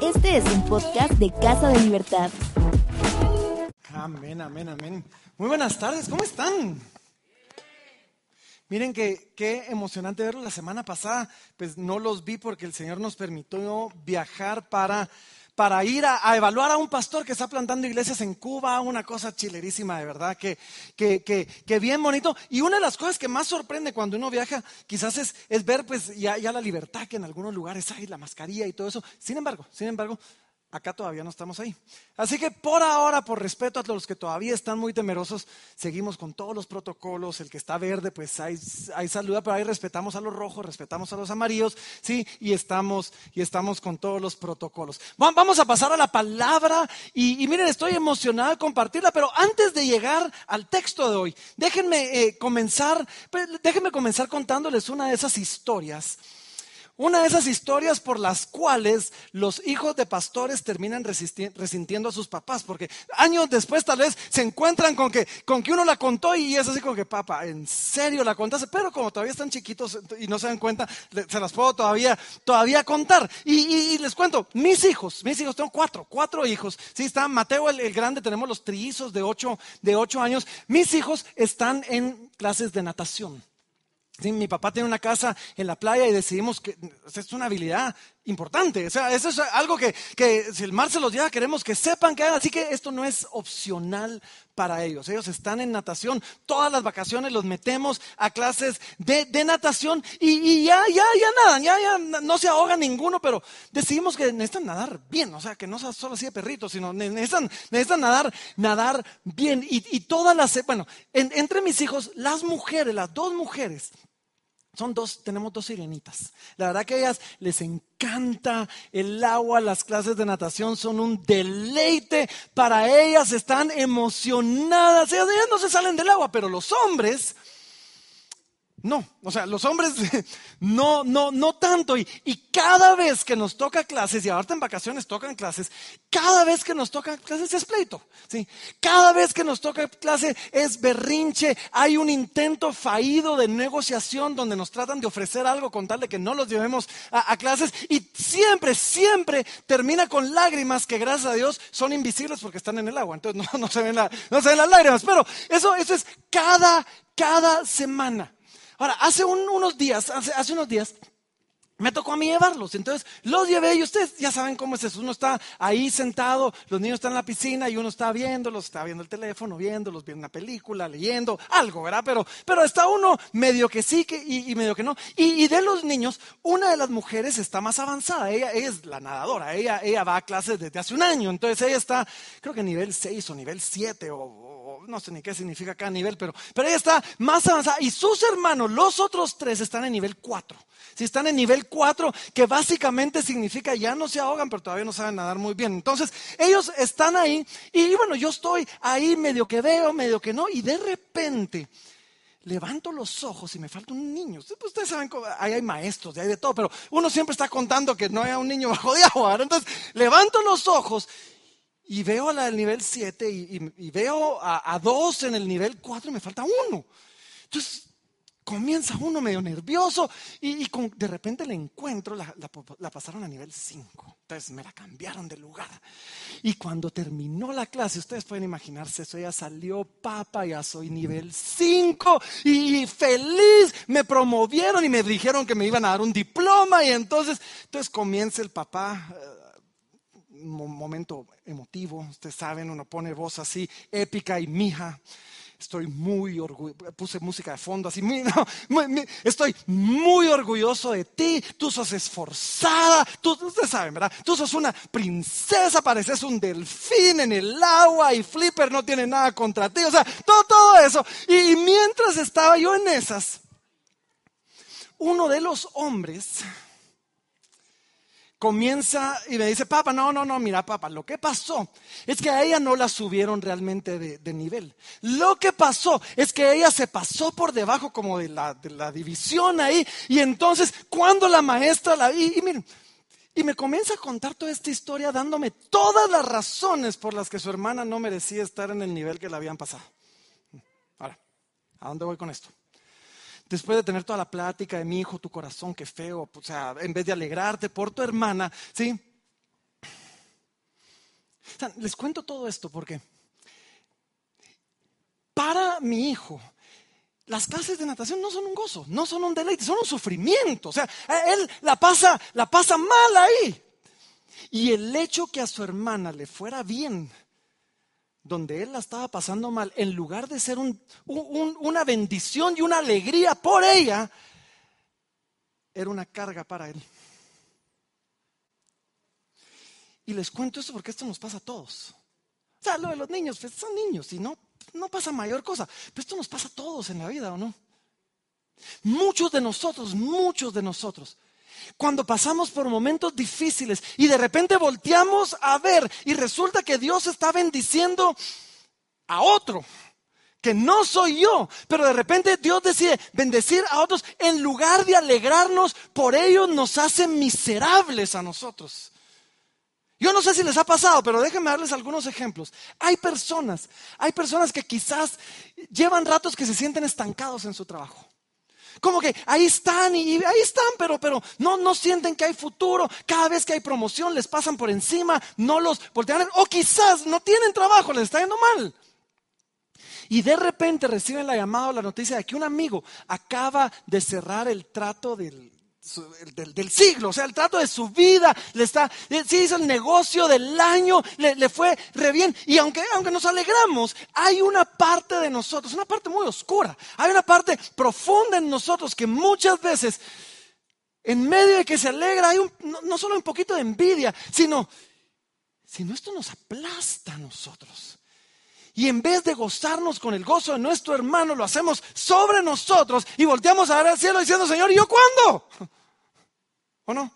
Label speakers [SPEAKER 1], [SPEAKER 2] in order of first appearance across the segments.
[SPEAKER 1] Este es un podcast de Casa de Libertad.
[SPEAKER 2] Amén, amén, amén. Muy buenas tardes, ¿cómo están? Miren que qué emocionante verlos la semana pasada, pues no los vi porque el Señor nos permitió viajar para, para ir a, evaluar a un pastor que está plantando iglesias en Cuba, una cosa chilerísima de verdad, que, que, que, que bien bonito. Y una de las cosas que más sorprende cuando uno viaja quizás es, es ver pues ya, ya la libertad que en algunos lugares hay, la mascarilla y todo eso. Sin embargo, sin embargo, acá todavía no estamos ahí. Así que por ahora, por respeto a los que todavía están muy temerosos, seguimos con todos los protocolos. El que está verde, pues ahí, saluda, pero ahí respetamos a los rojos, respetamos a los amarillos, sí, y estamos, y estamos con todos los protocolos. Vamos a pasar a la palabra y, miren, estoy emocionado de compartirla, pero antes de llegar al texto de hoy, déjenme eh, comenzar, pues, déjenme comenzar contándoles una de esas historias una de esas historias por las cuales los hijos de pastores terminan resintiendo a sus papás, porque años después tal vez se encuentran con que, con que uno la contó y es así como que, papá, ¿en serio la contaste? Pero como todavía están chiquitos y no se dan cuenta, se las puedo todavía, todavía contar. Y, les cuento, mis hijos, mis hijos, tengo cuatro, cuatro hijos. Sí, está Mateo el, grande, tenemos los trillizos de ocho, de ocho años. Mis hijos están en clases de natación mi papá tiene una casa en la playa y decidimos que es una habilidad importante. O sea, eso es algo que, si el mar se los lleva, queremos que sepan que. Así que esto no es opcional para ellos. Ellos están en natación. Todas las vacaciones los metemos a clases de, natación y, ya, ya, ya nadan. Ya, ya no se ahoga ninguno, pero decidimos que necesitan nadar bien. O sea, que no sea solo así de perritos, sino necesitan, necesitan nadar, nadar bien. Y, todas las, bueno, entre mis hijos, las mujeres, las dos mujeres, son dos, tenemos dos sirenitas. La verdad que a ellas les encanta el agua, las clases de natación son un deleite para ellas, están emocionadas. Ellas no se salen del agua, pero los hombres no, o sea, los hombres no, no, no tanto. Y, cada vez que nos toca clases, y ahorita en vacaciones tocan clases, cada vez que nos toca clases es pleito. ¿sí? Cada vez que nos toca clase es berrinche. Hay un intento fallido de negociación donde nos tratan de ofrecer algo con tal de que no los llevemos a, clases. Y siempre, siempre termina con lágrimas que gracias a Dios son invisibles porque están en el agua. Entonces no, no, se, ven no se ven las lágrimas. Pero eso, eso es cada, cada semana. Ahora, hace unos días, hace, unos días, me tocó a mí llevarlos. Entonces los llevé y ustedes ya saben cómo es eso. Uno está ahí sentado, los niños están en la piscina y uno está viéndolos, está viendo el teléfono, viéndolos, viendo una película, leyendo, algo, ¿verdad? Pero, pero está uno medio que sí que, y, medio que no. Y, de los niños, una de las mujeres está más avanzada. Ella, es la nadadora. Ella, ella va a clases desde hace un año. Entonces ella está, creo que nivel 6 o nivel 7 o no sé ni qué significa cada nivel, pero, pero ella está más avanzada. Y sus hermanos, los otros tres, están en nivel 4. Si están en nivel 4, que básicamente significa ya no se ahogan, pero todavía no saben nadar muy bien. Entonces, ellos están ahí y bueno, yo estoy ahí medio que veo, medio que no, y de repente levanto los ojos y me falta un niño. Ustedes saben, ahí hay maestros, hay de todo, pero uno siempre está contando que no hay un niño bajo de agua. Entonces, levanto los ojos y veo a la del nivel 7 y, veo a, dos en el nivel 4 y me falta uno. Entonces comienza uno medio nervioso y, de repente le encuentro, la, pasaron a nivel 5. Entonces me la cambiaron de lugar. Y cuando terminó la clase, ustedes pueden imaginarse eso, ya salió papa, ya soy nivel 5 y feliz, me promovieron y me dijeron que me iban a dar un diploma y entonces, entonces comienza el papá momento emotivo, ustedes saben, uno pone voz así épica y mija. Estoy muy orgulloso, puse música de fondo así, estoy muy orgulloso de ti, tú sos esforzada, tú, ustedes saben, ¿verdad? Tú sos una princesa, pareces un delfín en el agua y Flipper no tiene nada contra ti, o sea, todo, todo eso. y mientras estaba yo en esas, uno de los hombres comienza y me dice, papá, no, no, no, mira, papá, lo que pasó es que a ella no la subieron realmente de, nivel. Lo que pasó es que ella se pasó por debajo como de la, de la división ahí y entonces cuando la maestra la... Y, y miren, y me comienza a contar toda esta historia dándome todas las razones por las que su hermana no merecía estar en el nivel que la habían pasado. Ahora, ¿a dónde voy con esto? Después de tener toda la plática de mi hijo, tu corazón, qué feo, o sea, en vez de alegrarte por tu hermana, ¿sí? Les cuento todo esto porque para mi hijo, las clases de natación no son un gozo, no son un deleite, son un sufrimiento. O sea, él la pasa, la pasa mal ahí. Y el hecho que a su hermana le fuera bien, donde él la estaba pasando mal, en lugar de ser una bendición y una alegría por ella, era una carga para él. Y les cuento esto porque esto nos pasa a todos. O sea, lo de los niños, pues son niños y no, no pasa mayor cosa. Pero esto nos pasa a todos en la vida, ¿o no? Muchos de nosotros, muchos de nosotros, cuando pasamos por momentos difíciles y de repente volteamos a ver y resulta que Dios está bendiciendo a otro, que no soy yo, pero de repente Dios decide bendecir a otros, en lugar de alegrarnos, por ello nos hace miserables a nosotros. Yo no sé si les ha pasado, pero déjenme darles algunos ejemplos. Hay personas, hay personas que quizás llevan ratos que se sienten estancados en su trabajo. Como que ahí están y ahí están, pero, pero no, no sienten que hay futuro. Cada vez que hay promoción les pasan por encima, no los voltean. O quizás no tienen trabajo, les está yendo mal. Y de repente reciben la llamada o la noticia de que un amigo acaba de cerrar el trato del, del, siglo, o sea, el trato de su vida, le está, sí hizo el negocio del año, le, fue re bien. Y aunque, aunque nos alegramos, hay una parte de nosotros, una parte muy oscura, hay una parte profunda en nosotros que muchas veces, en medio de que se alegra, hay un, no, solo un poquito de envidia, sino, sino esto nos aplasta a nosotros. Y en vez de gozarnos con el gozo de nuestro hermano, lo hacemos sobre nosotros y volteamos a ver al cielo diciendo, Señor, ¿y yo cuándo? ¿O no?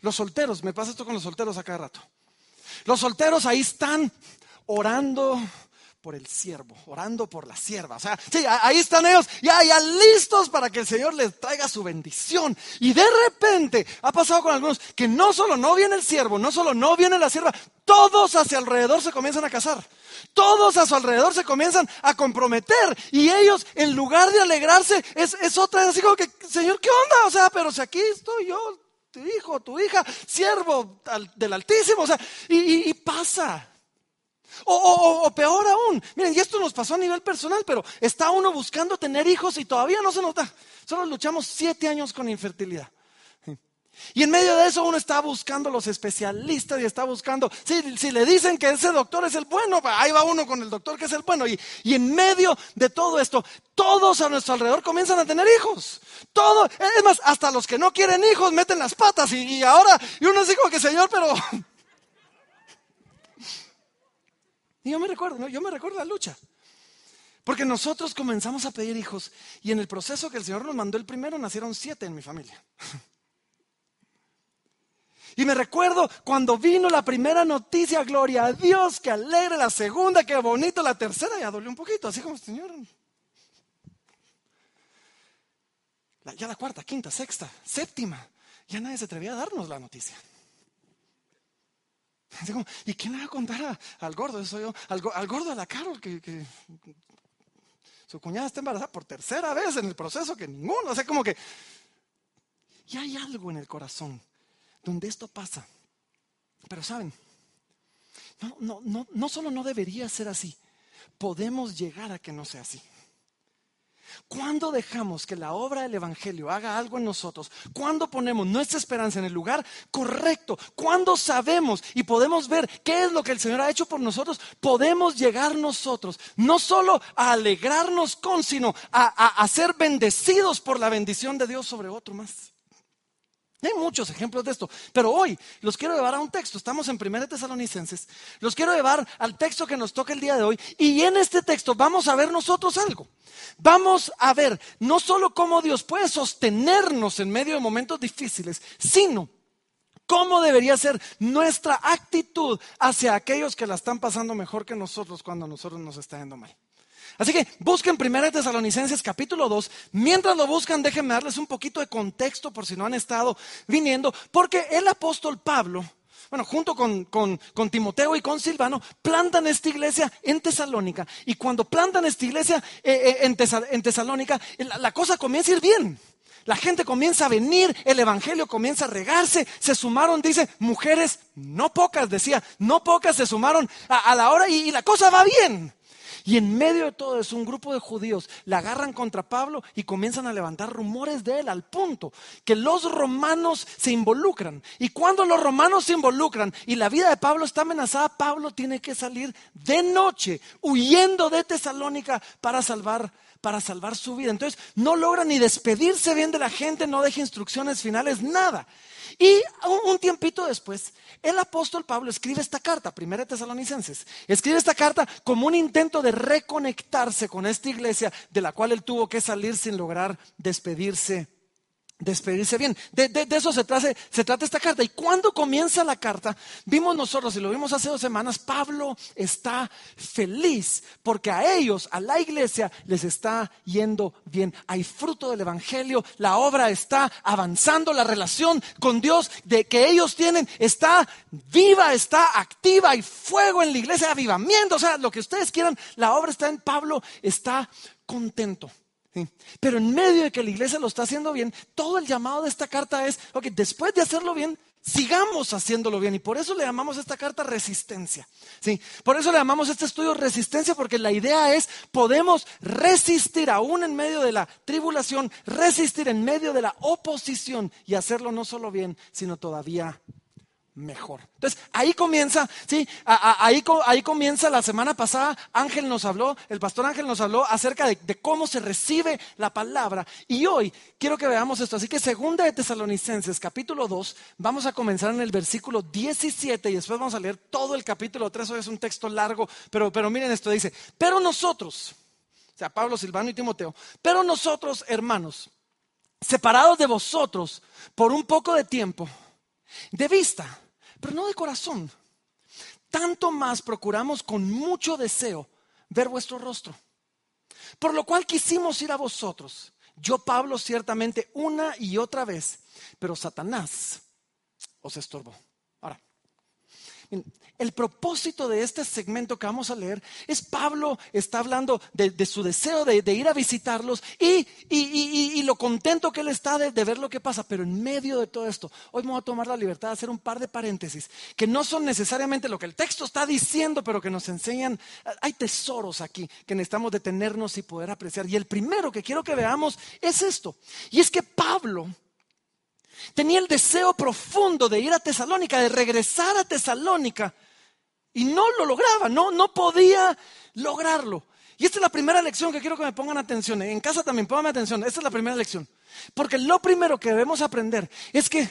[SPEAKER 2] Los solteros, me pasa esto con los solteros a cada rato. Los solteros ahí están orando por el siervo, orando por la sierva. O sea, sí, ahí están ellos ya, ya listos para que el Señor les traiga su bendición. Y de repente ha pasado con algunos que no solo no viene el siervo, no solo no viene la sierva, todos hacia alrededor se comienzan a casar. Todos a su alrededor se comienzan a comprometer y ellos en lugar de alegrarse es, es otra, así como que, Señor, ¿qué onda? O sea, pero si aquí estoy yo, tu hijo, tu hija, siervo del Altísimo, o sea, y pasa. O, peor aún, miren, y esto nos pasó a nivel personal, pero está uno buscando tener hijos y todavía no se nota. Solo luchamos siete años con infertilidad. Y en medio de eso uno está buscando los especialistas y está buscando, si, le dicen que ese doctor es el bueno, ahí va uno con el doctor que es el bueno. Y, en medio de todo esto, todos a nuestro alrededor comienzan a tener hijos. Todo, es más, hasta los que no quieren hijos meten las patas y, ahora, y uno dice como que Señor, pero Y yo me recuerdo, yo me recuerdo la lucha. Porque nosotros comenzamos a pedir hijos y en el proceso que el Señor nos mandó el primero nacieron siete en mi familia. Y me recuerdo cuando vino la primera noticia, gloria a Dios, que alegre, la segunda, que bonito, la tercera, ya dolió un poquito, así como, Señor. ya la cuarta, quinta, sexta, séptima, ya nadie se atrevía a darnos la noticia. ¿Y quién le va a contar al gordo? Eso yo, al, gordo de la Carol, que, su cuñada está embarazada por tercera vez en el proceso que ninguno. O sea, como que. Y hay algo en el corazón donde esto pasa. Pero saben, no, no, no, no solo no debería ser así, podemos llegar a que no sea así. ¿Cuándo dejamos que la obra del Evangelio haga algo en nosotros? ¿Cuándo ponemos nuestra esperanza en el lugar correcto? ¿Cuándo sabemos y podemos ver qué es lo que el Señor ha hecho por nosotros? Podemos llegar nosotros no solo a alegrarnos con, sino a, a ser bendecidos por la bendición de Dios sobre otro más. Hay muchos ejemplos de esto, pero hoy los quiero llevar a un texto. Estamos en 1 Tesalonicenses. Los quiero llevar al texto que nos toca el día de hoy. Y en este texto vamos a ver nosotros algo. Vamos a ver no solo cómo Dios puede sostenernos en medio de momentos difíciles, sino cómo debería ser nuestra actitud hacia aquellos que la están pasando mejor que nosotros cuando nosotros nos está yendo mal. Así que busquen 1 Tesalonicenses capítulo 2. Mientras lo buscan, déjenme darles un poquito de contexto por si no han estado viniendo, porque el apóstol Pablo, bueno, junto con, Timoteo y con Silvano, plantan esta iglesia en Tesalónica. Y cuando plantan esta iglesia eh, eh, en, Tesalónica, la cosa comienza a ir bien. La gente comienza a venir, el Evangelio comienza a regarse, se sumaron, dice, mujeres, no pocas, decía, no pocas se sumaron a, la hora y la cosa va bien. Y en medio de todo eso, un grupo de judíos le agarran contra Pablo y comienzan a levantar rumores de él al punto que los romanos se involucran. Y cuando los romanos se involucran y la vida de Pablo está amenazada, Pablo tiene que salir de noche huyendo de Tesalónica para salvar para salvar su vida. Entonces, no logra ni despedirse bien de la gente, no deja instrucciones finales, nada. Y un, tiempito después, el apóstol Pablo escribe esta carta, primera Tesalonicenses, escribe esta carta como un intento de reconectarse con esta iglesia de la cual él tuvo que salir sin lograr despedirse despedirse bien. De, eso se trata, se trata esta carta. Y cuando comienza la carta, vimos nosotros, y lo vimos hace dos semanas, Pablo está feliz porque a ellos, a la iglesia, les está yendo bien. Hay fruto del Evangelio, la obra está avanzando, la relación con Dios de que ellos tienen está viva, está activa, hay fuego en la iglesia, avivamiento, o sea, lo que ustedes quieran, la obra está en Pablo, está contento. Pero en medio de que la iglesia lo está haciendo bien, todo el llamado de esta carta es, ok, después de hacerlo bien, sigamos haciéndolo bien. Y por eso le llamamos esta carta resistencia. ¿sí? Por eso le llamamos este estudio resistencia, porque la idea es, podemos resistir aún en medio de la tribulación, resistir en medio de la oposición y hacerlo no solo bien, sino todavía mejor. Entonces, ahí comienza, sí, ahí, ahí comienza la semana pasada, Ángel nos habló, el pastor Ángel nos habló acerca de, cómo se recibe la palabra. Y hoy quiero que veamos esto. Así que segunda de Tesalonicenses, capítulo 2, vamos a comenzar en el versículo 17 y después vamos a leer todo el capítulo 3. Hoy es un texto largo, pero, pero miren esto, dice, pero nosotros, o sea, Pablo, Silvano y Timoteo, pero nosotros, hermanos, separados de vosotros por un poco de tiempo, de vista, pero no de corazón. Tanto más procuramos con mucho deseo ver vuestro rostro. Por lo cual quisimos ir a vosotros. Yo, Pablo, ciertamente una y otra vez, pero Satanás os estorbó. El propósito de este segmento que vamos a leer es Pablo está hablando de, su deseo de, ir a visitarlos y, lo contento que él está de, ver lo que pasa. Pero en medio de todo esto, hoy me voy a tomar la libertad de hacer un par de paréntesis que no son necesariamente lo que el texto está diciendo, pero que nos enseñan. Hay tesoros aquí que necesitamos detenernos y poder apreciar. Y el primero que quiero que veamos es esto. Y es que Pablo tenía el deseo profundo de ir a Tesalónica, de regresar a Tesalónica y no lo lograba, no, no podía lograrlo. Y esta es la primera lección que quiero que me pongan atención. En casa también, pónganme atención. Esta es la primera lección. Porque lo primero que debemos aprender es que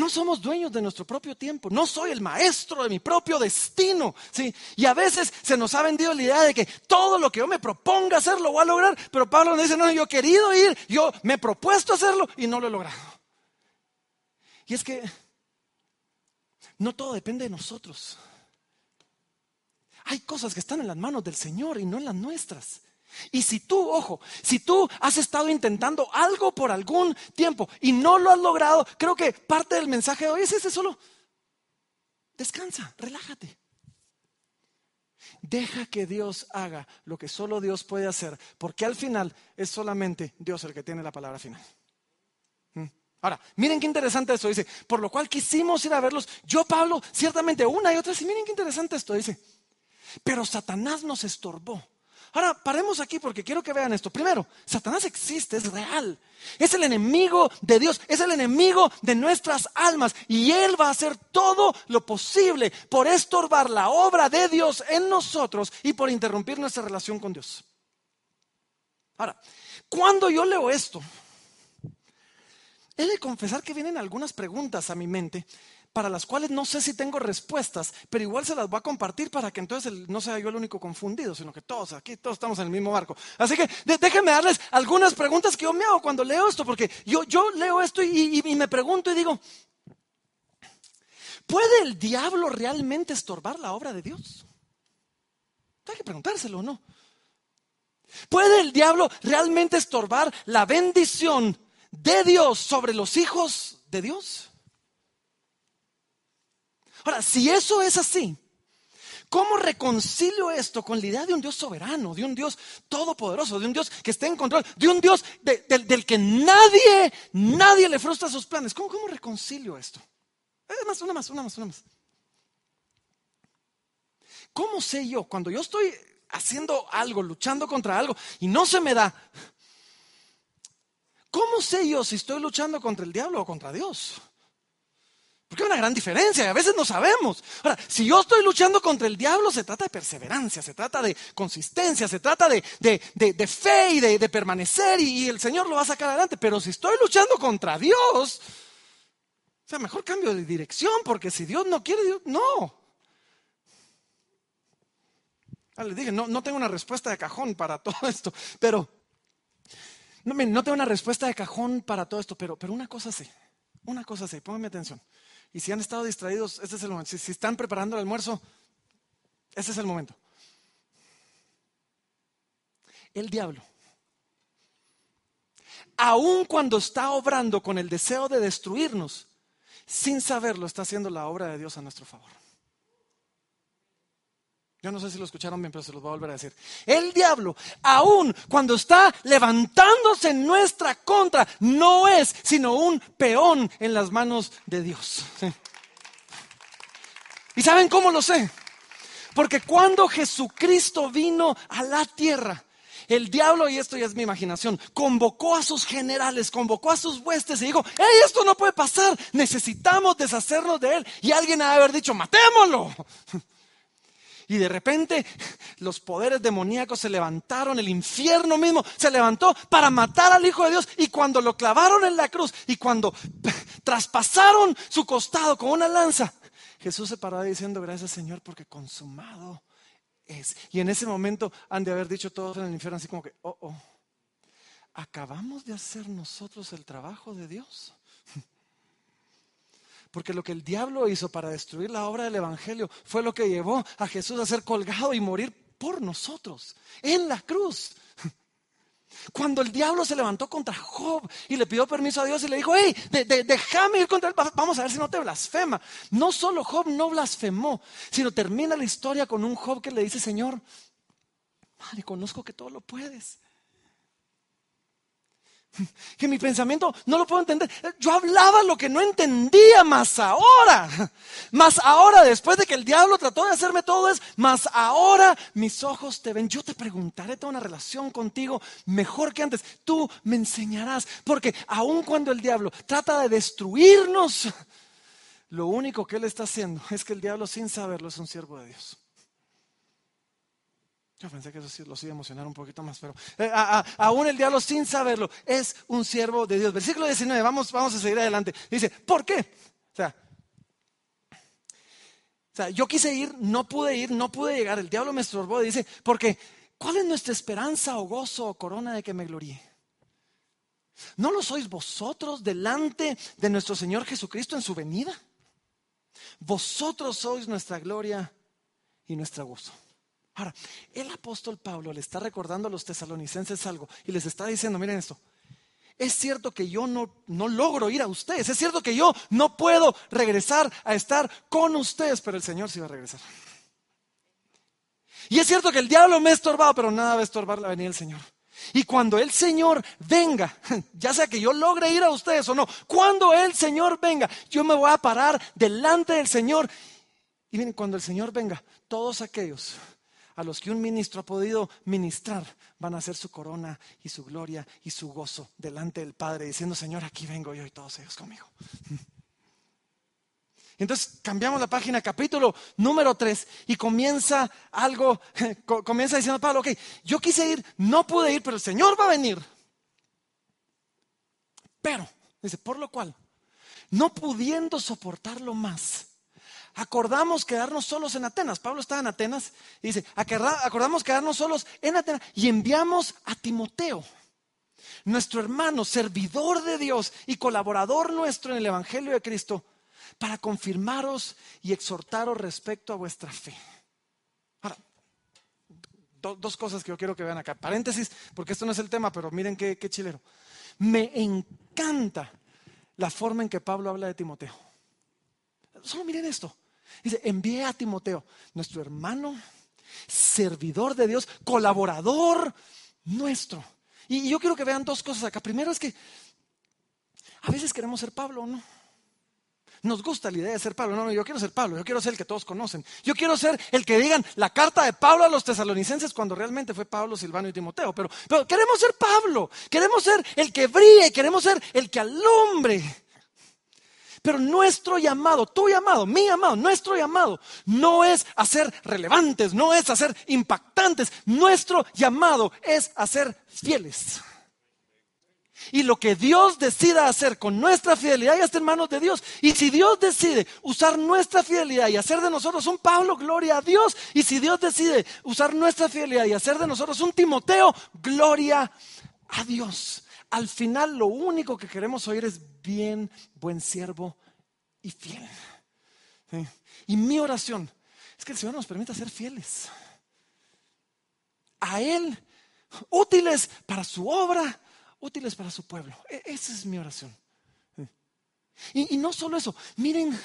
[SPEAKER 2] no somos dueños de nuestro propio tiempo. No soy el maestro de mi propio destino. ¿sí? Y a veces se nos ha vendido la idea de que todo lo que yo me proponga hacer lo voy a lograr. Pero Pablo nos dice, no, yo he querido ir, yo me he propuesto hacerlo y no lo he logrado. Y es que no todo depende de nosotros. Hay cosas que están en las manos del Señor y no en las nuestras. Y si tú, ojo, si tú has estado intentando algo por algún tiempo y no lo has logrado, creo que parte del mensaje de hoy es ese solo. Descansa, relájate. Deja que Dios haga lo que solo Dios puede hacer, porque al final es solamente Dios el que tiene la palabra final. Ahora, miren qué interesante esto, dice, por lo cual quisimos ir a verlos. Yo, Pablo, ciertamente una y otra, y miren qué interesante esto, dice, pero Satanás nos estorbó. Ahora, paremos aquí porque quiero que vean esto. Primero, Satanás existe, es real. Es el enemigo de Dios, es el enemigo de nuestras almas. Y Él va a hacer todo lo posible por estorbar la obra de Dios en nosotros y por interrumpir nuestra relación con Dios. Ahora, cuando yo leo esto, He de confesar que vienen algunas preguntas a mi mente para las cuales no sé si tengo respuestas, pero igual se las voy a compartir para que entonces no sea yo el único confundido, sino que todos aquí, todos estamos en el mismo barco. Así que déjenme darles algunas preguntas que yo me hago cuando leo esto, porque yo, yo leo esto y, y me pregunto y digo, ¿puede el diablo realmente estorbar la obra de Dios? Hay que preguntárselo, ¿no? ¿Puede el diablo realmente estorbar la bendición de Dios sobre los hijos de Dios. Ahora, si eso es así, ¿Cómo reconcilio esto con la idea de un Dios soberano, de un Dios todopoderoso, de un Dios que esté en control, de un Dios del que nadie, nadie le frustra sus planes? ¿Cómo, reconcilio esto? más, una más, una más, una más. ¿Cómo sé yo cuando yo estoy haciendo algo, luchando contra algo y no se me da? ¿Cómo sé yo si estoy luchando contra el diablo o contra Dios? Porque hay una gran diferencia y a veces no sabemos. Ahora, si yo estoy luchando contra el diablo, se trata de perseverancia, se trata de consistencia, se trata de, fe y de, permanecer y, el Señor lo va a sacar adelante. Pero si estoy luchando contra Dios, o sea, mejor cambio de dirección porque si Dios no quiere, no. Ah, les dije, no, tengo una respuesta de cajón para todo esto, pero no, no tengo una respuesta de cajón para todo esto, pero, pero una cosa sí, una cosa sí, pónganme atención. Y si han estado distraídos, este es el momento. Si, están preparando el almuerzo, este es el momento. El diablo, aun cuando está obrando con el deseo de destruirnos, sin saberlo, está haciendo la obra de Dios a nuestro favor. Yo no sé si lo escucharon bien, pero se los voy a volver a decir. El diablo, aun cuando está levantándose en nuestra contra, no es sino un peón en las manos de Dios. ¿Y saben cómo lo sé? Porque cuando Jesucristo vino a la tierra, el diablo, y esto ya es mi imaginación, convocó a sus generales, convocó a sus huestes y dijo, hey, esto no puede pasar, necesitamos deshacernos de él. Y alguien ha de haber dicho, matémoslo. Y de repente los poderes demoníacos se levantaron, el infierno mismo se levantó para matar al Hijo de Dios. Y cuando lo clavaron en la cruz y cuando traspasaron su costado con una lanza, Jesús se paró diciendo, gracias Señor, porque consumado es. Y en ese momento han de haber dicho todos en el infierno así como que, oh, oh, acabamos de hacer nosotros el trabajo de Dios. Porque lo que el diablo hizo para destruir la obra del Evangelio fue lo que llevó a Jesús a ser colgado y morir por nosotros en la cruz. Cuando el diablo se levantó contra Job y le pidió permiso a Dios y le dijo, hey, déjame ir contra él, vamos a ver si no te blasfema. No solo Job no blasfemó, sino termina la historia con un Job que le dice, Señor, madre, conozco que todo lo puedes que mi pensamiento no lo puedo entender. Yo hablaba lo que no entendía, más ahora, más ahora, después de que el diablo trató de hacerme todo es, más ahora mis ojos te ven. Yo te preguntaré, toda una relación contigo mejor que antes. Tú me enseñarás, porque aun cuando el diablo trata de destruirnos, lo único que él está haciendo es que el diablo sin saberlo es un siervo de Dios. Yo pensé que eso sí, lo iba a emocionar un poquito más, pero eh, aún el diablo sin saberlo es un siervo de Dios. Versículo 19, vamos, vamos a seguir adelante. Dice, ¿por qué? O sea, yo quise ir, no pude ir, no pude llegar, el diablo me estorbó. Dice, porque ¿cuál es nuestra esperanza o gozo o corona de que me gloríe? ¿No lo sois vosotros delante de nuestro Señor Jesucristo en su venida? Vosotros sois nuestra gloria y nuestra gozo. Ahora, el apóstol Pablo le está recordando a los tesalonicenses algo y les está diciendo, miren esto, es cierto que yo no, no logro ir a ustedes, es cierto que yo no puedo regresar a estar con ustedes, pero el Señor sí va a regresar. Y es cierto que el diablo me ha estorbado, pero nada va a estorbar la venida del Señor. Y cuando el Señor venga, ya sea que yo logre ir a ustedes o no, cuando el Señor venga, yo me voy a parar delante del Señor. Y miren, cuando el Señor venga, todos aquellos a los que un ministro ha podido ministrar, van a ser su corona y su gloria y su gozo delante del Padre, diciendo, Señor, aquí vengo yo y todos ellos conmigo. Entonces cambiamos la página, capítulo número 3, y comienza algo, comienza diciendo Pablo, ok, yo quise ir, no pude ir, pero el Señor va a venir. Pero, dice, por lo cual, no pudiendo soportarlo más, acordamos quedarnos solos en Atenas. Pablo estaba en Atenas y dice, acordamos quedarnos solos en Atenas y enviamos a Timoteo, nuestro hermano, servidor de Dios y colaborador nuestro en el Evangelio de Cristo, para confirmaros y exhortaros respecto a vuestra fe. Ahora, dos cosas que yo quiero que vean acá. Paréntesis, porque esto no es el tema, pero miren qué, qué chilero. Me encanta la forma en que Pablo habla de Timoteo. Solo miren esto. Dice, envié a Timoteo, nuestro hermano, servidor de Dios, colaborador nuestro. Y yo quiero que vean dos cosas acá. Primero es que a veces queremos ser Pablo, ¿no? Nos gusta la idea de ser Pablo. No, no, yo quiero ser Pablo, yo quiero ser el que todos conocen. Yo quiero ser el que digan la carta de Pablo a los tesalonicenses cuando realmente fue Pablo, Silvano y Timoteo. Pero, pero queremos ser Pablo, queremos ser el que brille, queremos ser el que alumbre. Pero nuestro llamado, tu llamado, mi llamado, nuestro llamado no es a ser relevantes, no es a ser impactantes. Nuestro llamado es a ser fieles. Y lo que Dios decida hacer con nuestra fidelidad ya está en manos de Dios. Y si Dios decide usar nuestra fidelidad y hacer de nosotros un Pablo, gloria a Dios. Y si Dios decide usar nuestra fidelidad y hacer de nosotros un Timoteo, gloria a Dios. Al final lo único que queremos oír es bien, buen siervo y fiel. Y mi oración es que el Señor nos permita ser fieles. A Él, útiles para su obra útiles para su pueblo. E, esa es mi oración. Y, no solo eso, miren,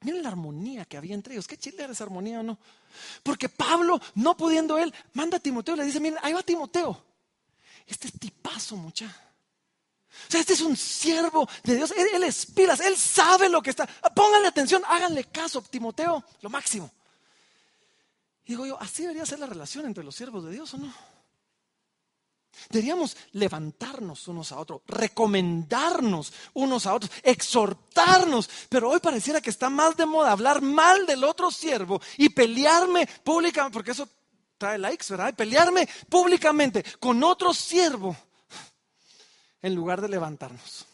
[SPEAKER 2] miren la armonía que había entre ellos. Qué chile esa armonía o no. Porque Pablo, no pudiendo él, manda a Timoteo y le dice, miren, ahí va Timoteo. Este es tipazo, mucha. O sea, este es un siervo de Dios. Él, él es él sabe lo que está. Pónganle atención, háganle caso, Timoteo, lo máximo. Y digo yo, así debería ser la relación entre los siervos de Dios o no. Deberíamos levantarnos unos a otros, recomendarnos unos a otros, exhortarnos. Pero hoy pareciera que está más de moda hablar mal del otro siervo y pelearme públicamente, porque eso trae likes, ¿verdad? Pelearme públicamente con otro siervo en lugar de levantarnos.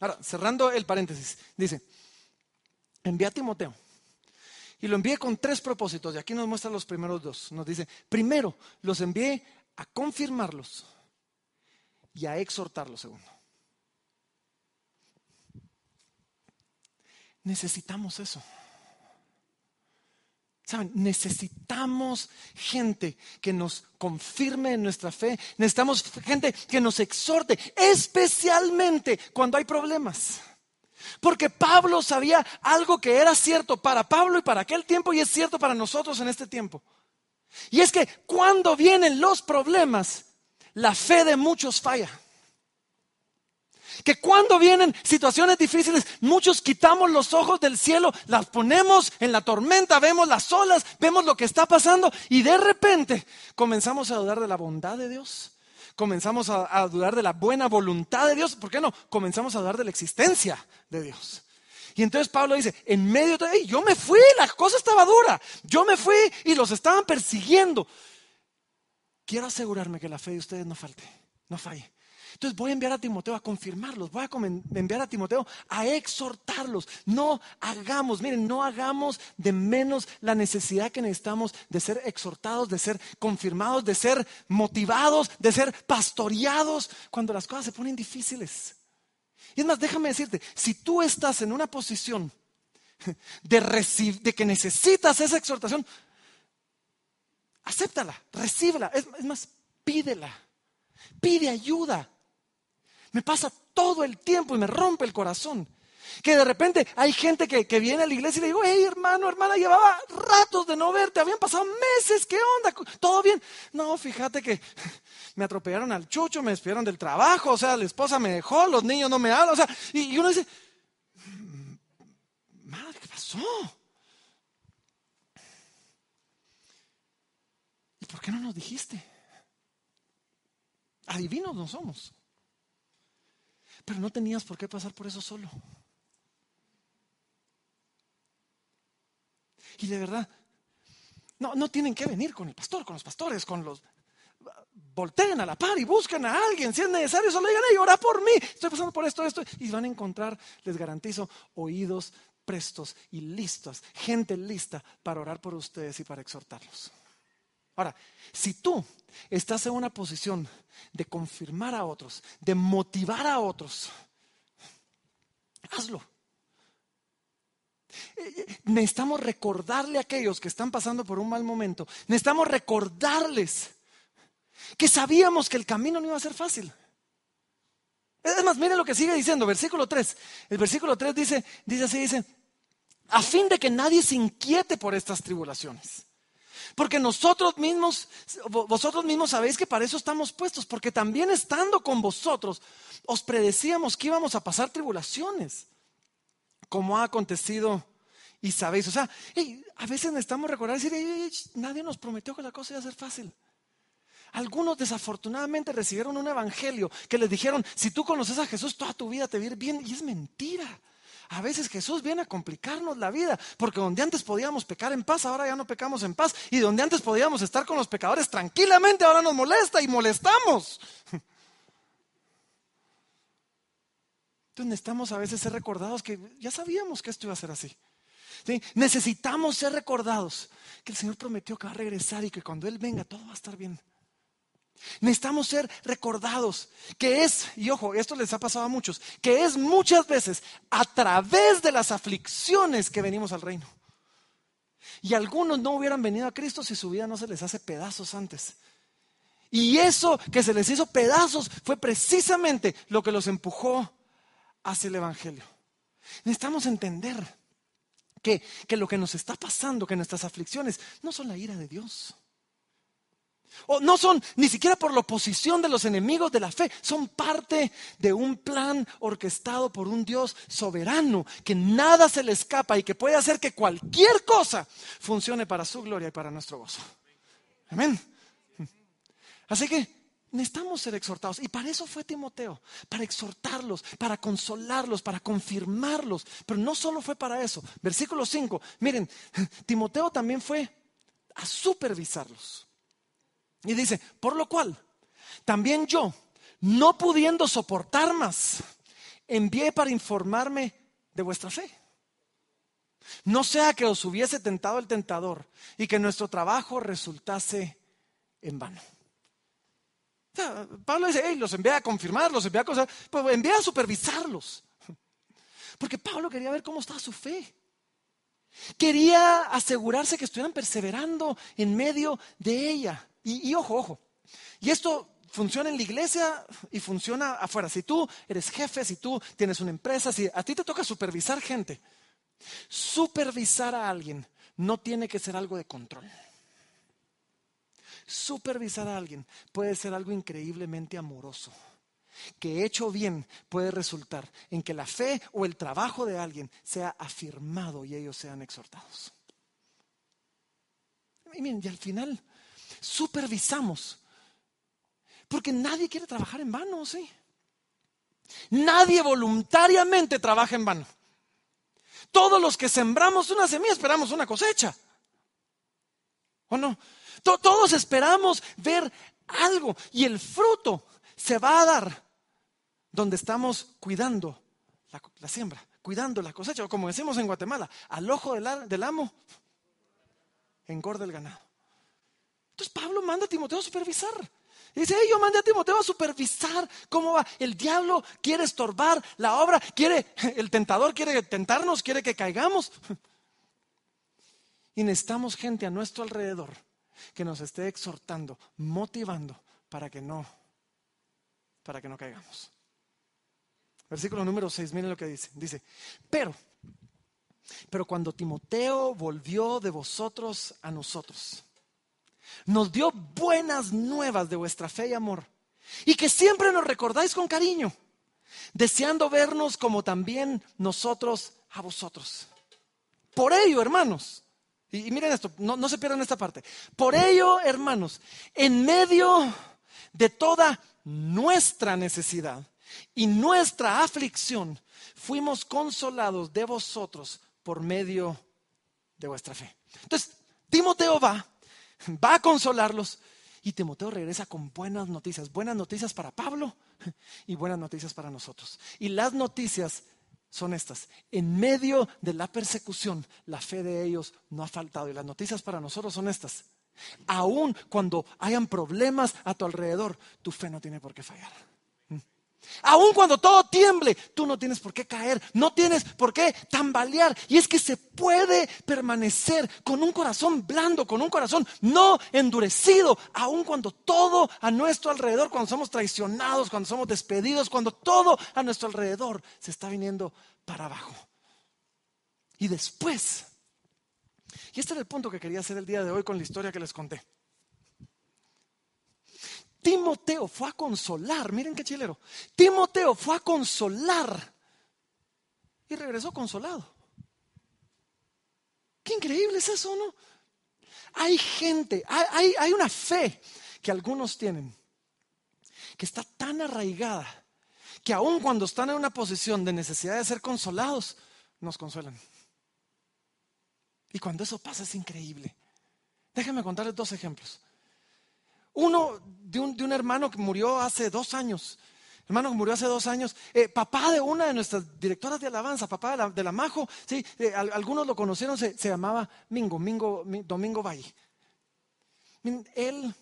[SPEAKER 2] Ahora, cerrando el paréntesis, dice, envía a Timoteo. Y lo envié con tres propósitos, y aquí nos muestra los primeros dos. Nos dice, primero, los envié a confirmarlos y a exhortarlos, segundo. Necesitamos eso. ¿Saben? Necesitamos gente que nos confirme en nuestra fe. Necesitamos gente que nos exhorte, especialmente cuando hay problemas. Porque Pablo sabía algo que era cierto para Pablo y para aquel tiempo y es cierto para nosotros en este tiempo. Y es que cuando vienen los problemas, la fe de muchos falla. Que cuando vienen situaciones difíciles, muchos quitamos los ojos del cielo, las ponemos en la tormenta, vemos las olas, vemos lo que está pasando y de repente comenzamos a dudar de la bondad de Dios, comenzamos a, dudar de la buena voluntad de Dios, ¿por qué no? Comenzamos a dudar de la existencia de Dios. Y entonces Pablo dice, en medio de, yo me fui, la cosa estaba dura, yo me fui y los estaban persiguiendo. Quiero asegurarme que la fe de ustedes no falte, no falle. Entonces voy a enviar a Timoteo a confirmarlos, voy a enviar a Timoteo a exhortarlos. No hagamos, miren, no hagamos de menos la necesidad que necesitamos de ser exhortados, de ser confirmados, de ser motivados, de ser pastoreados cuando las cosas se ponen difíciles. Y es más, déjame decirte, si tú estás en una posición de, de que necesitas esa exhortación, acéptala, recíbela. Es, es más, pídela. Pide ayuda. Me pasa todo el tiempo y me rompe el corazón. Que de repente hay gente que, que, viene a la iglesia y le digo, hey hermano, hermana, llevaba ratos de no verte, habían pasado meses, ¿qué onda? ¿Todo bien? No, fíjate que me atropellaron al chucho, me despidieron del trabajo, o sea, la esposa me dejó, los niños no me hablan, o sea, y, y uno dice, madre, ¿qué pasó? ¿Y por qué no nos dijiste? Adivinos no somos. Pero no tenías por qué pasar por eso solo. Y de verdad, no, no tienen que venir con el pastor, con los pastores, con los... Volteen a la par y busquen a alguien. Si es necesario, solo digan, hey, ora por mí. Estoy pasando por esto, esto. Y van a encontrar, les garantizo, oídos prestos y listos. Gente lista para orar por ustedes y para exhortarlos. Ahora, si tú estás en una posición de confirmar a otros, de motivar a otros, hazlo. Eh, eh, necesitamos recordarle a aquellos que están pasando por un mal momento, necesitamos recordarles que sabíamos que el camino no iba a ser fácil. Es más, miren lo que sigue diciendo, versículo 3. El versículo 3 dice, dice así, dice, a fin de que nadie se inquiete por estas tribulaciones. Porque nosotros mismos, vosotros mismos sabéis que para eso estamos puestos, porque también estando con vosotros, os predecíamos que íbamos a pasar tribulaciones, como ha acontecido y sabéis. O sea, a veces necesitamos recordar y decir, nadie nos prometió que la cosa iba a ser fácil. Algunos desafortunadamente recibieron un evangelio que les dijeron, si tú conoces a Jesús, toda tu vida te va bien. Y es mentira. A veces Jesús viene a complicarnos la vida, porque donde antes podíamos pecar en paz, ahora ya no pecamos en paz. Y donde antes podíamos estar con los pecadores tranquilamente, ahora nos molesta y molestamos. Entonces necesitamos a veces ser recordados que ya sabíamos que esto iba a ser así. Necesitamos ser recordados que el Señor prometió que va a regresar y que cuando Él venga todo va a estar bien. Necesitamos ser recordados que es, y ojo, esto les ha pasado a muchos, que es muchas veces a través de las aflicciones que venimos al reino. Y algunos no hubieran venido a Cristo si su vida no se les hace pedazos antes. Y eso que se les hizo pedazos fue precisamente lo que los empujó hacia el Evangelio. Necesitamos entender que, que lo que nos está pasando, que nuestras aflicciones no son la ira de Dios. O no son ni siquiera por la oposición de los enemigos de la fe, son parte de un plan orquestado por un Dios soberano, que nada se le escapa y que puede hacer que cualquier cosa funcione para su gloria y para nuestro gozo. Amén. Así que necesitamos ser exhortados. Y para eso fue Timoteo, para exhortarlos, para consolarlos, para confirmarlos. Pero no solo fue para eso. Versículo 5, miren, Timoteo también fue a supervisarlos. Y dice, por lo cual, también yo, no pudiendo soportar más, envié para informarme de vuestra fe. No sea que os hubiese tentado el tentador y que nuestro trabajo resultase en vano. Pablo dice, hey, los envía a confirmar, los envía a cosas, pues envía a supervisarlos. Porque Pablo quería ver cómo estaba su fe. Quería asegurarse que estuvieran perseverando en medio de ella. Y, ojo, ojo. Y esto funciona en la iglesia y funciona afuera. Si tú eres jefe, si tú tienes una empresa, si a ti te toca supervisar gente, supervisar a alguien no tiene que ser algo de control. Supervisar a alguien puede ser algo increíblemente amoroso, que hecho bien puede resultar en que la fe o el trabajo de alguien sea afirmado y ellos sean exhortados. Y al final supervisamos. Porque nadie quiere trabajar en vano, ¿sí? Nadie voluntariamente trabaja en vano. Todos los que sembramos una semilla esperamos una cosecha. ¿O no? Todos esperamos ver algo y el fruto se va a dar donde estamos cuidando la, siembra, cuidando la cosecha, o como decimos en Guatemala, al ojo del, del amo engorda el ganado. Entonces Pablo manda a Timoteo a supervisar. dice, yo mandé a Timoteo a supervisar cómo va. El diablo quiere estorbar la obra, quiere, el tentador quiere tentarnos, quiere que caigamos. Y necesitamos gente a nuestro alrededor que nos esté exhortando, motivando para que no, para que no caigamos. Versículo número 6, miren lo que dice. Dice, pero, pero cuando Timoteo volvió de vosotros a nosotros, nos dio buenas nuevas de vuestra fe y amor, y que siempre nos recordáis con cariño, deseando vernos como también nosotros a vosotros. Por ello, hermanos, y, miren esto, no, se pierdan esta parte, por ello, hermanos, en medio de toda nuestra necesidad y nuestra aflicción, fuimos consolados de vosotros por medio de vuestra fe. Entonces, Timoteo va va a consolarlos y Timoteo regresa con buenas noticias, buenas noticias para Pablo y buenas noticias para nosotros. Y las noticias son estas. En medio de la persecución, la fe de ellos no ha faltado. Y las noticias para nosotros son estas. Aún cuando hayan problemas a tu alrededor, tu fe no tiene por qué fallar. Aun cuando todo tiemble, tú no tienes por qué caer, no tienes por qué tambalear. Y es que se puede permanecer con un corazón blando, con un corazón no endurecido, aun cuando todo a nuestro alrededor, cuando somos traicionados, cuando somos despedidos, cuando todo a nuestro alrededor se está viniendo para abajo. Y después, y este era el punto que quería hacer el día de hoy con la historia que les conté. Timoteo fue a consolar, miren qué chilero. Timoteo fue a consolar y regresó consolado. Qué increíble es eso, ¿no? Hay gente, hay, hay una fe que algunos tienen que está tan arraigada que aun cuando están en una posición de necesidad de ser consolados, nos consuelan. Y cuando eso pasa es increíble. Déjenme contarles dos ejemplos. Uno de un, hermano que murió hace dos años. Hermano que murió hace dos años, eh, papá de una de nuestras directoras de alabanza, papá de la, Majo, sí, eh, algunos lo conocieron, se, llamaba Mingo, Mingo, Domingo Valle. Él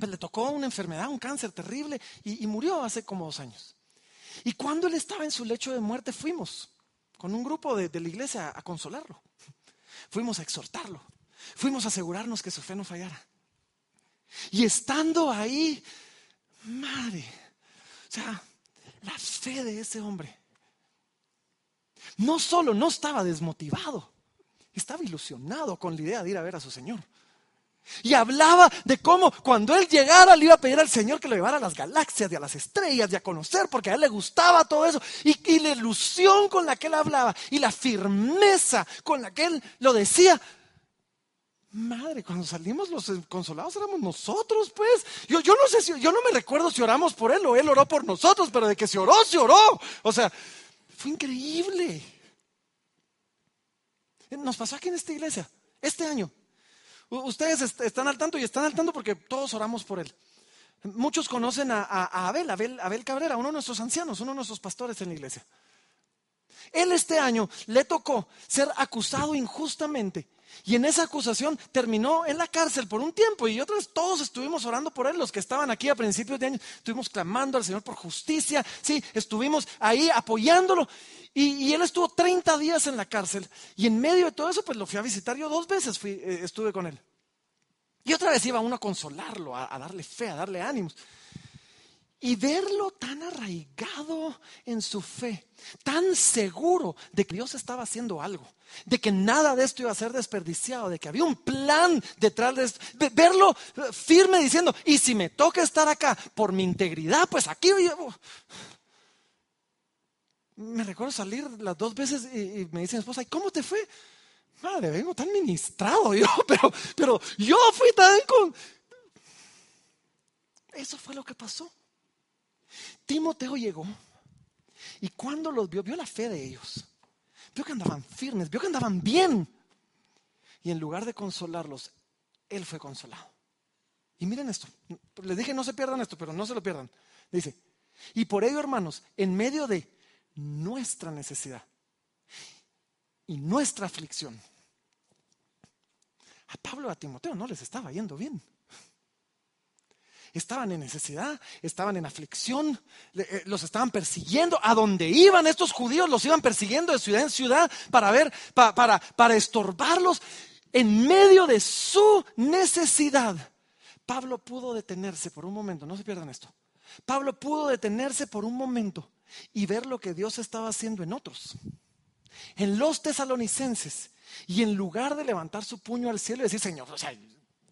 [SPEAKER 2] pues, le tocó una enfermedad, un cáncer terrible, y, murió hace como dos años. Y cuando él estaba en su lecho de muerte, fuimos con un grupo de, la iglesia a consolarlo. Fuimos a exhortarlo. Fuimos a asegurarnos que su fe no fallara. Y estando ahí, madre, o sea, la fe de ese hombre. No solo no estaba desmotivado, estaba ilusionado con la idea de ir a ver a su Señor. Y hablaba de cómo cuando él llegara le iba a pedir al Señor que lo llevara a las galaxias y a las estrellas y a conocer, porque a él le gustaba todo eso. Y, y la ilusión con la que él hablaba y la firmeza con la que él lo decía, Madre, cuando salimos los consolados éramos nosotros, pues. Yo, no sé si, yo no me recuerdo si oramos por él o él oró por nosotros, pero de que se oró, se oró. O sea, fue increíble. Nos pasó aquí en esta iglesia, este año. Ustedes están al tanto y están al tanto porque todos oramos por él. Muchos conocen a, Abel, Abel, Abel Cabrera, uno de nuestros ancianos, uno de nuestros pastores en la iglesia. Él este año le tocó ser acusado injustamente y en esa acusación terminó en la cárcel por un tiempo y otros todos estuvimos orando por él, los que estaban aquí a principios de año, estuvimos clamando al Señor por justicia, sí, estuvimos ahí apoyándolo. Y, él estuvo 30 días en la cárcel y en medio de todo eso pues lo fui a visitar yo dos veces, fui, eh, estuve con él. Y otra vez iba uno a consolarlo, a darle fe, a darle ánimos y verlo tan arraigado en su fe, tan seguro de que Dios estaba haciendo algo, de que nada de esto iba a ser desperdiciado, de que había un plan detrás de esto, verlo firme diciendo, y si me toca estar acá por mi integridad, pues aquí llevo. Me recuerdo salir las dos veces y, me dice mi esposa, ¿y cómo te fue? Madre, vengo tan ministrado yo, pero, pero yo fui tan con... Eso fue lo que pasó. Timoteo llegó y cuando los vio, vio la fe de ellos. Vio que andaban firmes, vio que andaban bien. Y en lugar de consolarlos, él fue consolado. Y miren esto, les dije no se pierdan esto, pero no se lo pierdan. Dice, y por ello, hermanos, en medio de nuestra necesidad y nuestra aflicción, a Pablo y a Timoteo no les estaba yendo bien. Estaban en necesidad, estaban en aflicción, eh, los estaban persiguiendo. A donde iban estos judíos, los iban persiguiendo de ciudad en ciudad para ver, para, para estorbarlos. En medio de su necesidad, Pablo pudo detenerse por un momento, no se pierdan esto. Pablo pudo detenerse por un momento y ver lo que Dios estaba haciendo en otros. En los tesalonicenses. Y en lugar de levantar su puño al cielo y decir, Señor, o sea,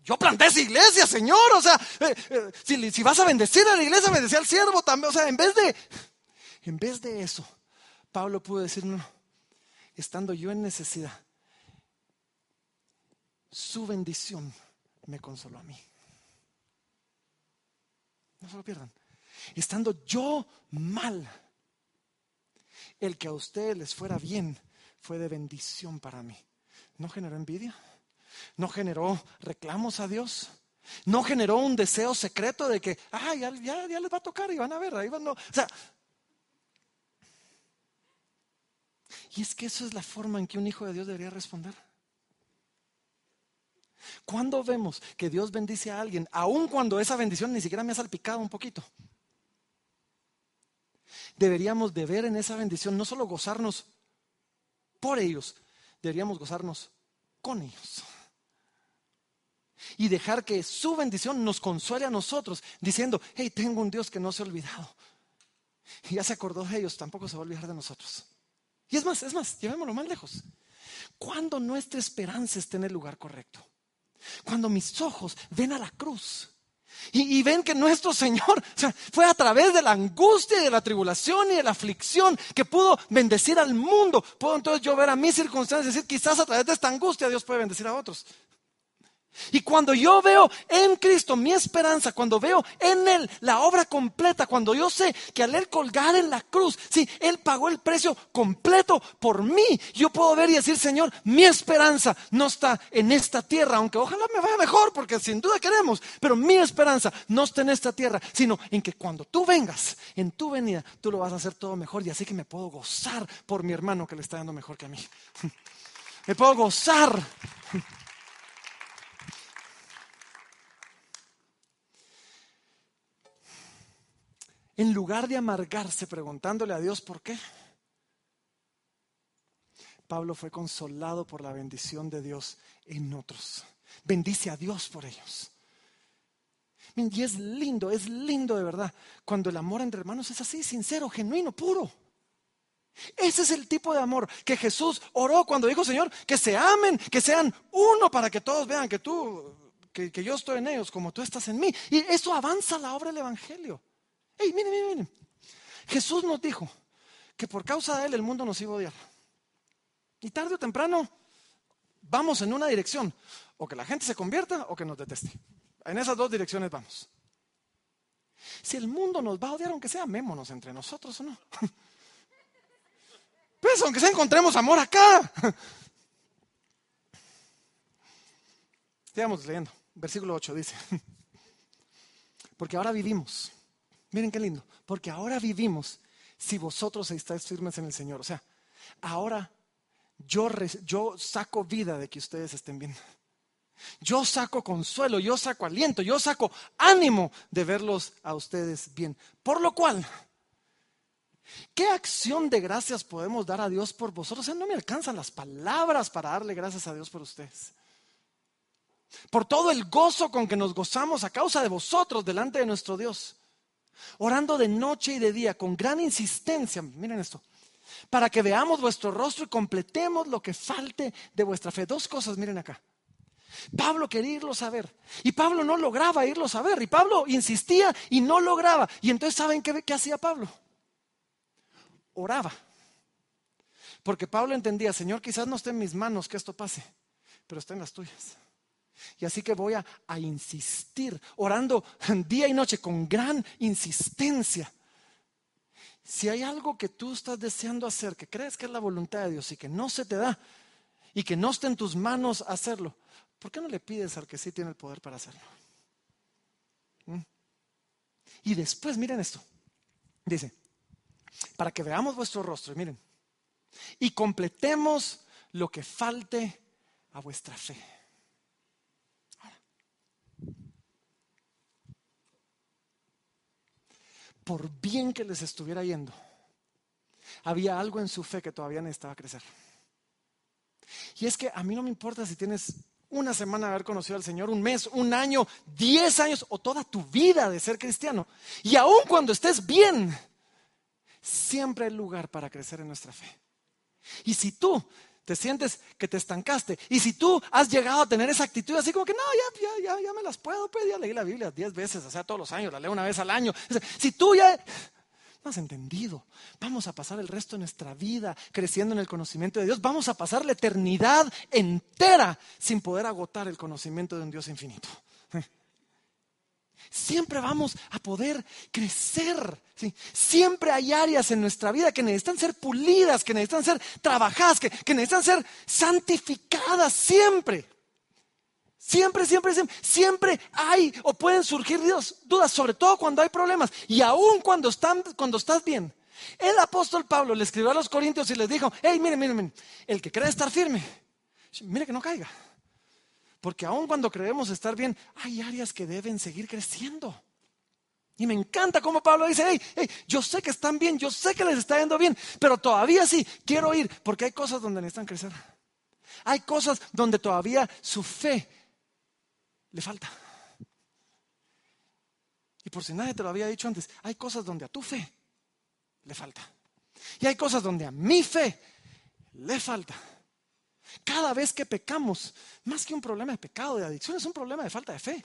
[SPEAKER 2] yo planté esa iglesia, Señor. O sea, eh, eh, si, vas a bendecir a la iglesia, bendecir al siervo también. O sea, en vez de, en vez de eso, Pablo pudo decir, no, estando yo en necesidad, su bendición me consoló a mí. No se lo pierdan. Estando yo mal, el que a ustedes les fuera bien fue de bendición para mí. ¿No generó envidia? No generó reclamos a Dios. No generó un deseo secreto de que, ya, les va a tocar y van a ver, ahí van, no. O sea, y es que eso es la forma en que un hijo de Dios debería responder. Cuando vemos que Dios bendice a alguien, aun cuando esa bendición ni siquiera me ha salpicado un poquito, deberíamos de ver en esa bendición no solo gozarnos por ellos, deberíamos gozarnos con ellos y dejar que su bendición nos consuele a nosotros, diciendo, hey, tengo un Dios que no se ha olvidado. Y ya se acordó de ellos, tampoco se va a olvidar de nosotros. Y es más, es más, llevémoslo más lejos. cuando nuestra esperanza está en el lugar correcto. Cuando mis ojos ven a la cruz y, ven que nuestro Señor fue a través de la angustia y de la tribulación y de la aflicción que pudo bendecir al mundo. Puedo entonces yo ver a mis circunstancias y decir, quizás a través de esta angustia Dios puede bendecir a otros. Y cuando yo veo en Cristo mi esperanza, cuando veo en Él la obra completa, cuando yo sé que al Él colgar en la cruz, sí, Él pagó el precio completo por mí, yo puedo ver y decir, Señor, mi esperanza no está en esta tierra, aunque ojalá me vaya mejor, porque sin duda queremos, pero mi esperanza no está en esta tierra, sino en que cuando tú vengas, en tu venida, tú lo vas a hacer todo mejor y así que me puedo gozar por mi hermano que le está dando mejor que a mí. Me puedo gozar en lugar de amargarse preguntándole a Dios por qué, Pablo fue consolado por la bendición de Dios en otros. Bendice a Dios por ellos. Y es lindo, es lindo de verdad, cuando el amor entre hermanos es así, sincero, genuino, puro. Ese es el tipo de amor que Jesús oró cuando dijo, Señor, que se amen, que sean uno para que todos vean que tú, que, que yo estoy en ellos como tú estás en mí. Y eso avanza la obra del Evangelio. Hey, miren, miren, miren. Jesús nos dijo que por causa de Él el mundo nos iba a odiar. Y tarde o temprano vamos en una dirección, o que la gente se convierta o que nos deteste. En esas dos direcciones vamos. Si el mundo nos va a odiar, aunque sea, amémonos entre nosotros o no. Pues aunque sea encontremos amor acá. Sigamos leyendo. Versículo 8 dice, porque ahora vivimos Miren qué lindo, porque ahora vivimos si vosotros estáis firmes en el Señor. O sea, ahora yo, yo saco vida de que ustedes estén bien. Yo saco consuelo, yo saco aliento, yo saco ánimo de verlos a ustedes bien. Por lo cual, ¿qué acción de gracias podemos dar a Dios por vosotros? O sea, no me alcanzan las palabras para darle gracias a Dios por ustedes. Por todo el gozo con que nos gozamos a causa de vosotros delante de nuestro Dios orando de noche y de día con gran insistencia, miren esto, para que veamos vuestro rostro y completemos lo que falte de vuestra fe. Dos cosas, miren acá. Pablo quería irlo a ver y Pablo no lograba irlo a ver y Pablo insistía y no lograba. Y entonces, ¿saben qué, qué hacía Pablo? Oraba. Porque Pablo entendía, Señor, quizás no esté en mis manos que esto pase, pero está en las tuyas. Y así que voy a, insistir, orando día y noche con gran insistencia. Si hay algo que tú estás deseando hacer, que crees que es la voluntad de Dios y que no se te da y que no esté en tus manos hacerlo, ¿por qué no le pides al que sí tiene el poder para hacerlo? ¿Mm? Y después, miren esto, dice, para que veamos vuestro rostro, miren, y completemos lo que falte a vuestra fe. Por bien que les estuviera yendo, había algo en su fe que todavía necesitaba crecer. Y es que a mí no me importa si tienes una semana de haber conocido al Señor, un mes, un año, diez años o toda tu vida de ser cristiano. Y aun cuando estés bien, siempre hay lugar para crecer en nuestra fe. Y si tú te sientes que te estancaste. Y si tú has llegado a tener esa actitud así como que no, ya, ya, ya, ya me las puedo, pues ya leí la Biblia diez veces, o sea, todos los años, la leo una vez al año. Si tú ya no has entendido, vamos a pasar el resto de nuestra vida creciendo en el conocimiento de Dios, vamos a pasar la eternidad entera sin poder agotar el conocimiento de un Dios infinito. Siempre vamos a poder crecer. Siempre hay áreas en nuestra vida que necesitan ser pulidas, que necesitan ser trabajadas, que, necesitan ser santificadas. Siempre. Siempre, siempre, siempre, hay o pueden surgir dudas, sobre todo cuando hay problemas y aún cuando, están, estás bien. El apóstol Pablo le escribió a los corintios y les dijo, hey, miren, miren, miren, el que cree estar firme, mire que no caiga. Porque aun cuando creemos estar bien, hay áreas que deben seguir creciendo. Y me encanta cómo Pablo dice, hey, yo sé que están bien, yo sé que les está yendo bien, pero todavía sí, quiero ir, porque hay cosas donde necesitan crecer. Hay cosas donde todavía su fe le falta. Y por si nadie te lo había dicho antes, hay cosas donde a tu fe le falta. Y hay cosas donde a mi fe le falta. Cada vez que pecamos, más que un problema de pecado, de adicción, es un problema de falta de fe.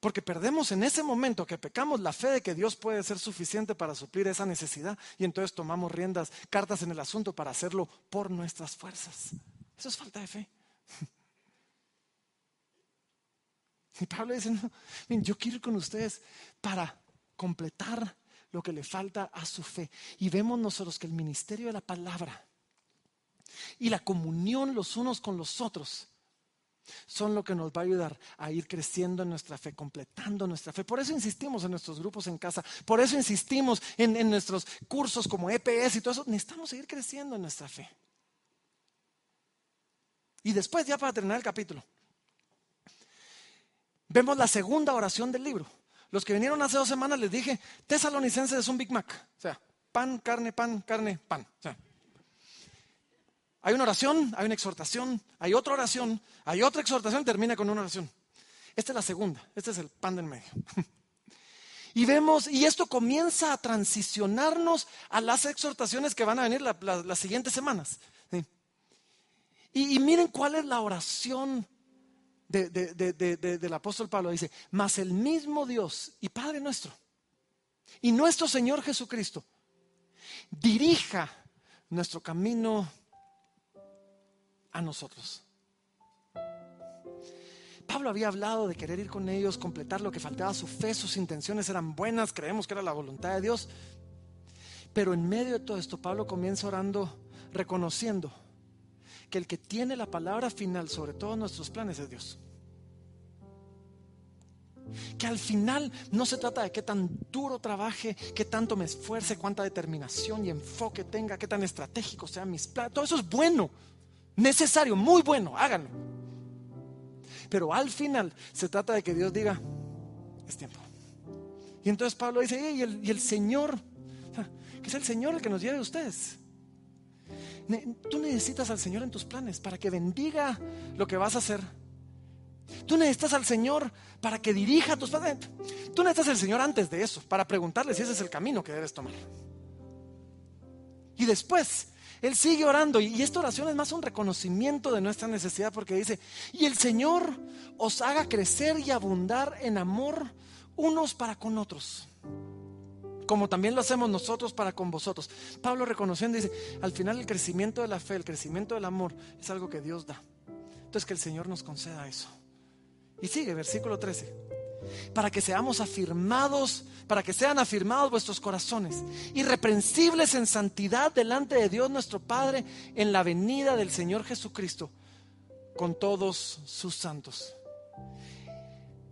[SPEAKER 2] Porque perdemos en ese momento que pecamos la fe de que Dios puede ser suficiente para suplir esa necesidad y entonces tomamos riendas, cartas en el asunto para hacerlo por nuestras fuerzas. Eso es falta de fe. Y Pablo dice, yo quiero ir con ustedes para completar lo que le falta a su fe. Y vemos nosotros que el ministerio de la palabra y la comunión los unos con los otros son lo que nos va a ayudar a ir creciendo en nuestra fe, completando nuestra fe. Por eso insistimos en nuestros grupos en casa, por eso insistimos en, nuestros cursos como EPS y todo eso. Necesitamos seguir creciendo en nuestra fe. Y después, ya para terminar el capítulo, vemos la segunda oración del libro. Los que vinieron hace dos semanas les dije, tesalonicenses es un Big Mac. O sea, pan, carne, pan, carne, pan. O sea, hay una oración, hay una exhortación, hay otra oración, hay otra exhortación termina con una oración. Esta es la segunda, este es el pan del medio. Y vemos, y esto comienza a transicionarnos a las exhortaciones que van a venir las siguientes semanas. Y, miren cuál es la oración del apóstol Pablo. Dice, mas el mismo Dios y Padre nuestro, y nuestro Señor Jesucristo, dirija nuestro camino a nosotros. Pablo había hablado de querer ir con ellos, completar lo que faltaba, su fe, sus intenciones eran buenas, creemos que era la voluntad de Dios. Pero en medio de todo esto, Pablo comienza orando, reconociendo que el que tiene la palabra final sobre todos nuestros planes es Dios. Que al final no se trata de qué tan duro trabaje, qué tanto me esfuerce, cuánta determinación y enfoque tenga, qué tan estratégico sean mis planes. Todo eso es bueno necesario, muy bueno, háganlo. Pero al final se trata de que Dios diga, es tiempo. Y entonces Pablo dice, y, el, y el Señor, que es el Señor el que nos lleve a ustedes. Tú necesitas al Señor en tus planes para que bendiga lo que vas a hacer. Tú necesitas al Señor para que dirija tus planes. Tú necesitas al Señor antes de eso, para preguntarle si ese es el camino que debes tomar. Y después él sigue orando y esta oración es más un reconocimiento de nuestra necesidad porque dice, y el Señor os haga crecer y abundar en amor unos para con otros, como también lo hacemos nosotros para con vosotros. Pablo reconociendo dice, al final el crecimiento de la fe, el crecimiento del amor es algo que Dios da. Entonces que el Señor nos conceda eso. Y sigue, versículo 13 para que seamos afirmados, para que sean afirmados vuestros corazones, irreprensibles en santidad delante de Dios nuestro Padre en la venida del Señor Jesucristo con todos sus santos.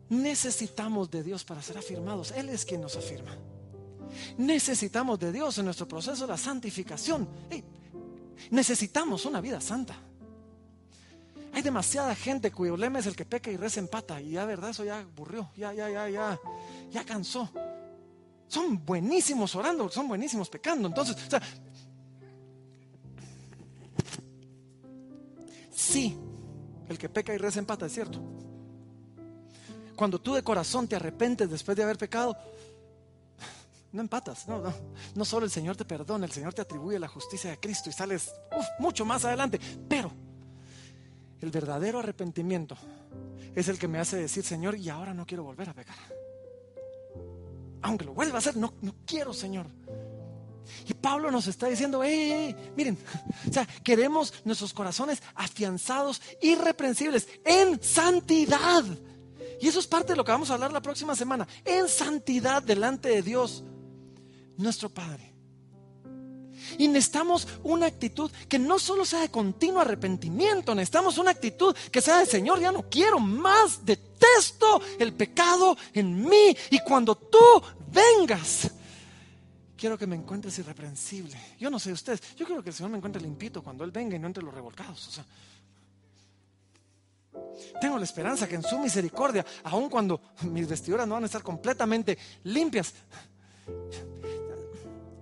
[SPEAKER 2] Necesitamos de Dios para ser afirmados. Él es quien nos afirma. Necesitamos de Dios en nuestro proceso de santificación. necesitamos una vida santa. Demasiada gente cuyo lema es el que peca y reza empata. Y ya, verdad, eso ya aburrió. Ya, ya, ya, ya. Ya cansó. Son buenísimos orando, son buenísimos pecando. Entonces, o sea, sí, el que peca y reza empata, es cierto. Cuando tú de corazón te arrepentes después de haber pecado, no empatas, no, no. No solo el Señor te perdona, el Señor te atribuye la justicia de Cristo y sales mucho más adelante. Pero el verdadero arrepentimiento es el que me hace decir, Señor, y ahora no quiero volver a pecar. Aunque lo vuelva a hacer, no, no quiero, Señor. Y Pablo nos está diciendo, miren, o sea, queremos nuestros corazones afianzados, irreprensibles, en santidad. Y eso es parte de lo que vamos a hablar la próxima semana, en santidad delante de Dios, nuestro Padre. Y necesitamos una actitud que no solo sea de continuo arrepentimiento, necesitamos una actitud que sea de Señor, ya no quiero más, detesto el pecado en mí. Y cuando tú vengas, quiero que me encuentres irreprensible. Yo no sé ustedes, yo quiero que el Señor me encuentre limpito cuando Él venga y no entre los revolcados. Tengo la esperanza que en su misericordia, aun cuando mis vestiduras no van a estar completamente limpias,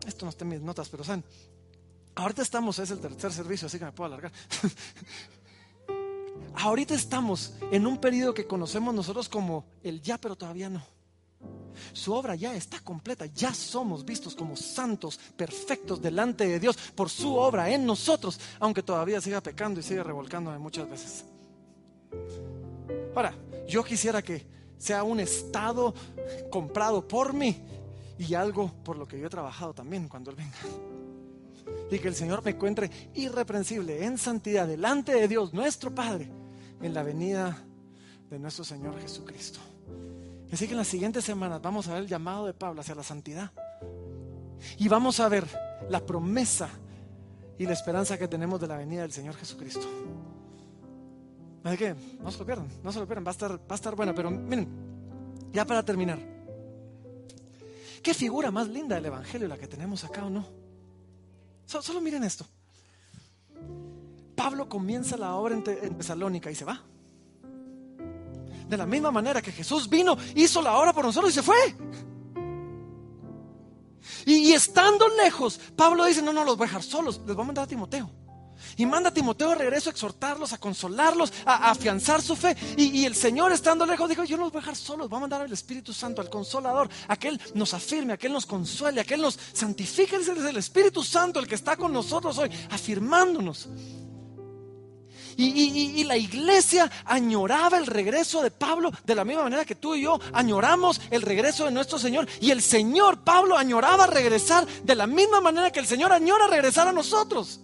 [SPEAKER 2] esto no está en mis notas, pero saben, ahorita estamos, es el tercer servicio, así que me puedo alargar. ahorita estamos en un periodo que conocemos nosotros como el ya, pero todavía no. Su obra ya está completa, ya somos vistos como santos, perfectos delante de Dios por su obra en nosotros, aunque todavía siga pecando y siga revolcándome muchas veces. Ahora, yo quisiera que sea un estado comprado por mí y algo por lo que yo he trabajado también cuando Él venga. Y que el Señor me encuentre irreprensible en santidad delante de Dios, nuestro Padre, en la venida de nuestro Señor Jesucristo. Así que en las siguientes semanas vamos a ver el llamado de Pablo hacia la santidad. Y vamos a ver la promesa y la esperanza que tenemos de la venida del Señor Jesucristo. Así que no se lo pierdan, no se lo pierdan, va a estar, va a estar buena. Pero miren, ya para terminar, ¿qué figura más linda del Evangelio la que tenemos acá o no? Solo, miren esto. Pablo comienza la obra en, Tesalónica y se va. De la misma manera que Jesús vino, hizo la obra por nosotros y se fue. Y, estando lejos, Pablo dice, no, no, los voy a dejar solos, les voy a mandar a Timoteo. Y manda a Timoteo de regreso a exhortarlos, a consolarlos, a, afianzar su fe. Y, el Señor estando lejos dijo, yo no los voy a dejar solos, voy a mandar al Espíritu Santo, al Consolador, a que Él nos afirme, a que Él nos consuele, a que Él nos santifique. Es el Espíritu Santo el que está con nosotros hoy, afirmándonos. Y, la iglesia añoraba el regreso de Pablo de la misma manera que tú y yo añoramos el regreso de nuestro Señor. Y el Señor, Pablo, añoraba regresar de la misma manera que el Señor añora regresar a nosotros.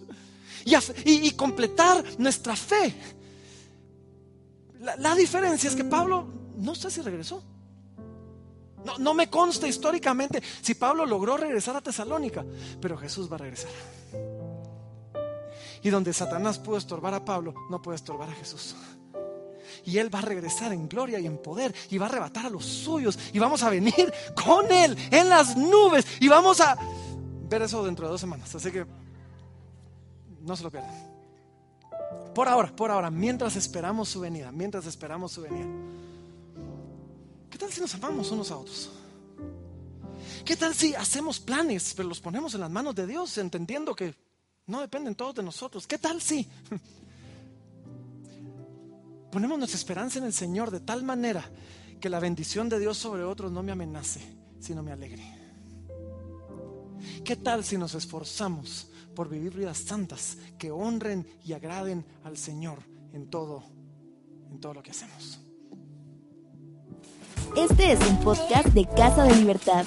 [SPEAKER 2] Y, completar nuestra fe. La, diferencia es que Pablo no sé si regresó. No, no me consta históricamente si Pablo logró regresar a Tesalónica, pero Jesús va a regresar. Y donde Satanás pudo estorbar a Pablo, no puede estorbar a Jesús. Y Él va a regresar en gloria y en poder y va a arrebatar a los suyos y vamos a venir con Él en las nubes y vamos a ver eso dentro de dos semanas. Así que no se lo pierdan. Por ahora, por ahora, mientras esperamos su venida, mientras esperamos su venida. ¿Qué tal si nos amamos unos a otros? ¿Qué tal si hacemos planes, pero los ponemos en las manos de Dios, entendiendo que no dependen todos de nosotros. ¿Qué tal si ponemos nuestra esperanza en el Señor de tal manera que la bendición de Dios sobre otros no me amenace, sino me alegre? ¿Qué tal si nos esforzamos por vivir vidas santas que honren y agraden al Señor en todo, en todo lo que hacemos?
[SPEAKER 1] Este es un podcast de Casa de Libertad.